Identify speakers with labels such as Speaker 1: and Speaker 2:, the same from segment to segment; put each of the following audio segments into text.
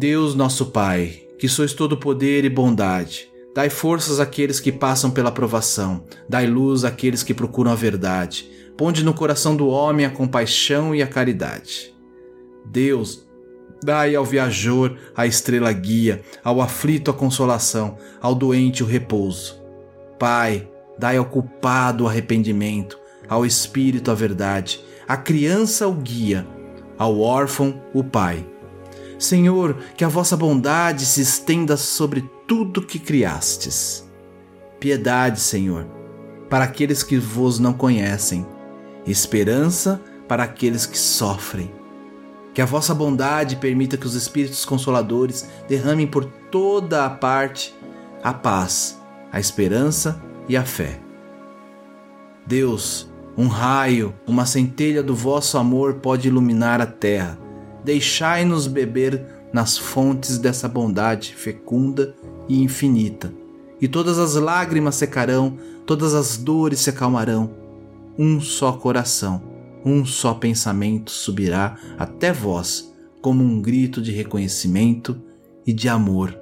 Speaker 1: Deus nosso Pai, que sois todo poder e bondade, dai forças àqueles que passam pela provação, dai luz àqueles que procuram a verdade, ponde no coração do homem a compaixão e a caridade. Deus, dai ao viajor a estrela guia, ao aflito a consolação, ao doente o repouso. Pai, dai ao culpado o arrependimento, ao espírito a verdade, à criança o guia, ao órfão o pai Senhor, que a vossa bondade se estenda sobre tudo que criastes. Piedade, Senhor, para aqueles que vos não conhecem, esperança para aqueles que sofrem. Que a vossa bondade permita que os Espíritos Consoladores derramem por toda a parte a paz, a esperança e a fé. Deus, um raio, uma centelha do vosso amor pode iluminar a terra deixai-nos beber nas fontes dessa bondade fecunda e infinita. E todas as lágrimas secarão, todas as dores se acalmarão. Um só coração, um só pensamento subirá até vós, como um grito de reconhecimento e de amor.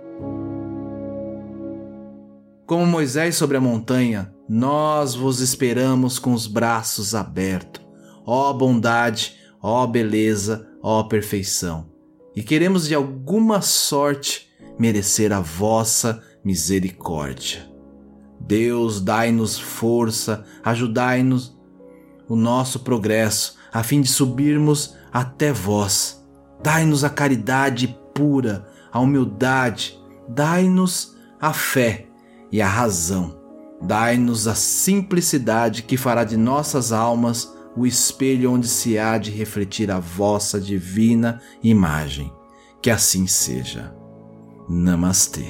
Speaker 1: Como Moisés sobre a montanha, nós vos esperamos com os braços abertos. Ó bondade, ó beleza, ó perfeição, e queremos de alguma sorte merecer a vossa misericórdia. Deus, dai-nos força, ajudai-nos o nosso progresso, a fim de subirmos até vós. Dai-nos a caridade pura, a humildade, dai-nos a fé e a razão. Dai-nos a simplicidade que fará de nossas almas o espelho onde se há de refletir a vossa divina imagem. Que assim seja. Namastê.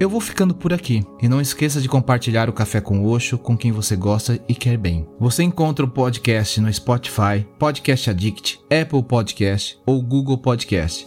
Speaker 2: Eu vou ficando por aqui e não esqueça de compartilhar o Café com Oxo com quem você gosta e quer bem. Você encontra o podcast no Spotify, Podcast Addict, Apple Podcast ou Google Podcast.